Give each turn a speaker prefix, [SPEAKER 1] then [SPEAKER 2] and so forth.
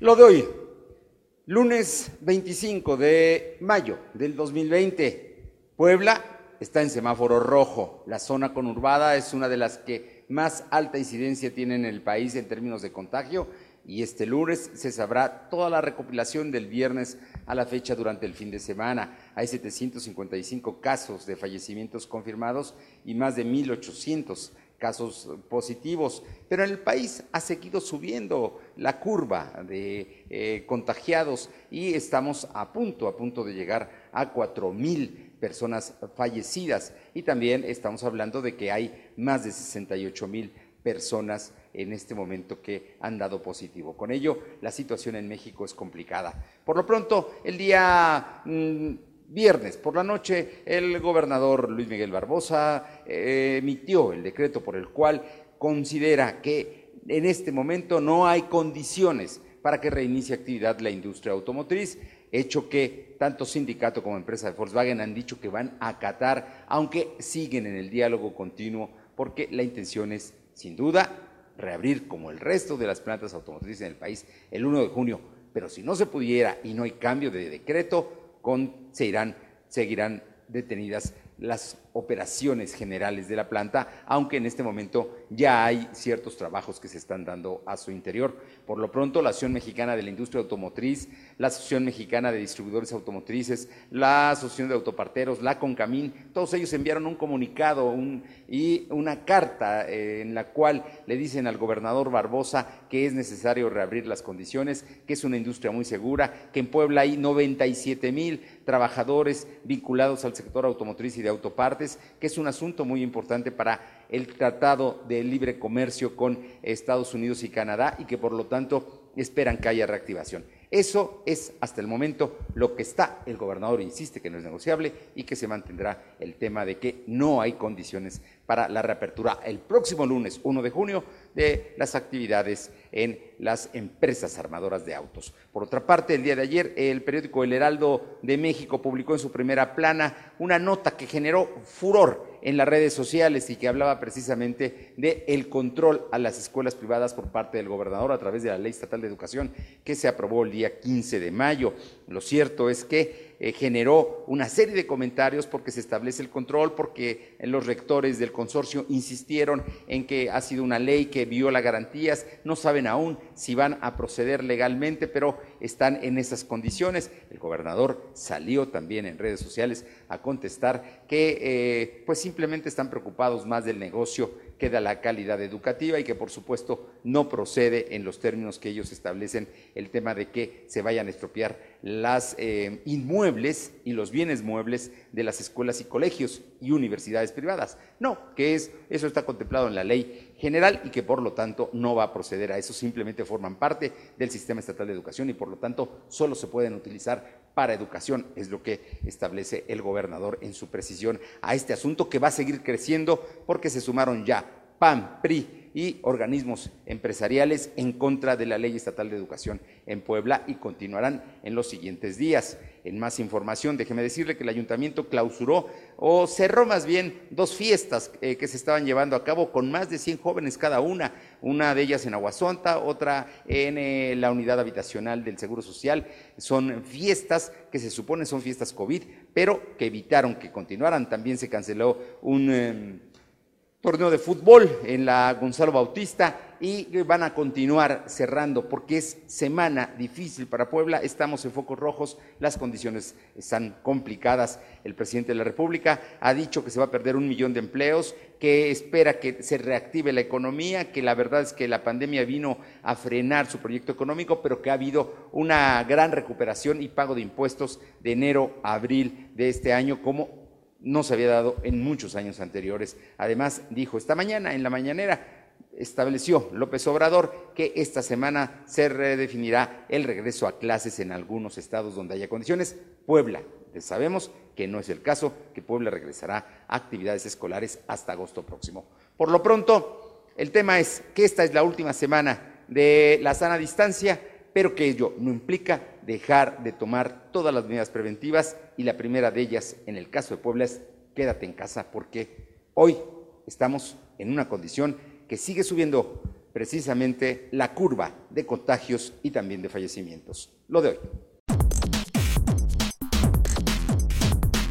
[SPEAKER 1] Lo de hoy, lunes 25 de mayo del 2020, Puebla está en semáforo rojo. La zona conurbada es una de las que más alta incidencia tiene en el país en términos de contagio y este lunes se sabrá toda la recopilación del viernes a la fecha durante el fin de semana. Hay 755 casos de fallecimientos confirmados y más de 1.800 casos positivos, pero en el país ha seguido subiendo la curva de eh, contagiados y estamos a punto, a punto de llegar a cuatro mil personas fallecidas y también estamos hablando de que hay más de 68 mil personas en este momento que han dado positivo. Con ello, la situación en México es complicada. Por lo pronto, el día mm, viernes por la noche, el gobernador Luis Miguel Barbosa eh, emitió el decreto por el cual considera que en este momento no hay condiciones para que reinicie actividad la industria automotriz, hecho que tanto sindicato como empresa de Volkswagen han dicho que van a acatar, aunque siguen en el diálogo continuo, porque la intención es, sin duda, reabrir como el resto de las plantas automotrices en el país el 1 de junio. Pero si no se pudiera y no hay cambio de decreto, con, se irán, seguirán detenidas las operaciones generales de la planta, aunque en este momento ya hay ciertos trabajos que se están dando a su interior. Por lo pronto, la Asociación Mexicana de la Industria Automotriz, la Asociación Mexicana de Distribuidores Automotrices, la Asociación de Autoparteros, la CONCAMIN, todos ellos enviaron un comunicado y una carta eh, en la cual le dicen al gobernador Barbosa que es necesario reabrir las condiciones, que es una industria muy segura, que en Puebla hay 97 mil trabajadores vinculados al sector automotriz y de autopartes, que es un asunto muy importante para el Tratado de Libre Comercio con Estados Unidos y Canadá y que por lo tanto esperan que haya reactivación. Eso es hasta el momento lo que está. El gobernador insiste que no es negociable y que se mantendrá el tema de que no hay condiciones para la reapertura el próximo lunes 1 de junio de las actividades en las empresas armadoras de autos. Por otra parte, el día de ayer el periódico El Heraldo de México publicó en su primera plana una nota que generó furor en las redes sociales y que hablaba precisamente de el control a las escuelas privadas por parte del gobernador a través de la Ley Estatal de Educación que se aprobó el día 15 de mayo. Lo cierto es que eh, generó una serie de comentarios porque se establece el control, porque los rectores del consorcio insistieron en que ha sido una ley que viola garantías, no saben aún si van a proceder legalmente, pero están en esas condiciones. El gobernador salió también en redes sociales a contestar que eh, pues simplemente están preocupados más del negocio que de la calidad educativa y que por supuesto no procede en los términos que ellos establecen el tema de que se vayan a estropear las eh, inmuebles y los bienes muebles de las escuelas y colegios y universidades privadas. No, que es, eso está contemplado en la ley general y que por lo tanto no va a proceder a eso, simplemente forman parte del sistema estatal de educación y por lo tanto solo se pueden utilizar para educación, es lo que establece el gobernador en su precisión a este asunto que va a seguir creciendo porque se sumaron ya PAN, PRI y organismos empresariales en contra de la Ley Estatal de Educación en Puebla y continuarán en los siguientes días. En más información, déjeme decirle que el ayuntamiento clausuró o cerró más bien dos fiestas eh, que se estaban llevando a cabo con más de 100 jóvenes cada una, una de ellas en Aguasonta, otra en eh, la unidad habitacional del Seguro Social. Son fiestas que se supone son fiestas COVID, pero que evitaron que continuaran. También se canceló un... Em, torneo de fútbol en la Gonzalo Bautista y van a continuar cerrando porque es semana difícil para Puebla, estamos en focos rojos, las condiciones están complicadas. El presidente de la República ha dicho que se va a perder un millón de empleos, que espera que se reactive la economía, que la verdad es que la pandemia vino a frenar su proyecto económico, pero que ha habido una gran recuperación y pago de impuestos de enero a abril de este año como no se había dado en muchos años anteriores. Además, dijo esta mañana, en la mañanera, estableció López Obrador que esta semana se redefinirá el regreso a clases en algunos estados donde haya condiciones. Puebla, sabemos que no es el caso, que Puebla regresará a actividades escolares hasta agosto próximo. Por lo pronto, el tema es que esta es la última semana de la sana distancia, pero que ello no implica dejar de tomar todas las medidas preventivas y la primera de ellas, en el caso de Puebla, es quédate en casa porque hoy estamos en una condición que sigue subiendo precisamente la curva de contagios y también de fallecimientos. Lo de hoy.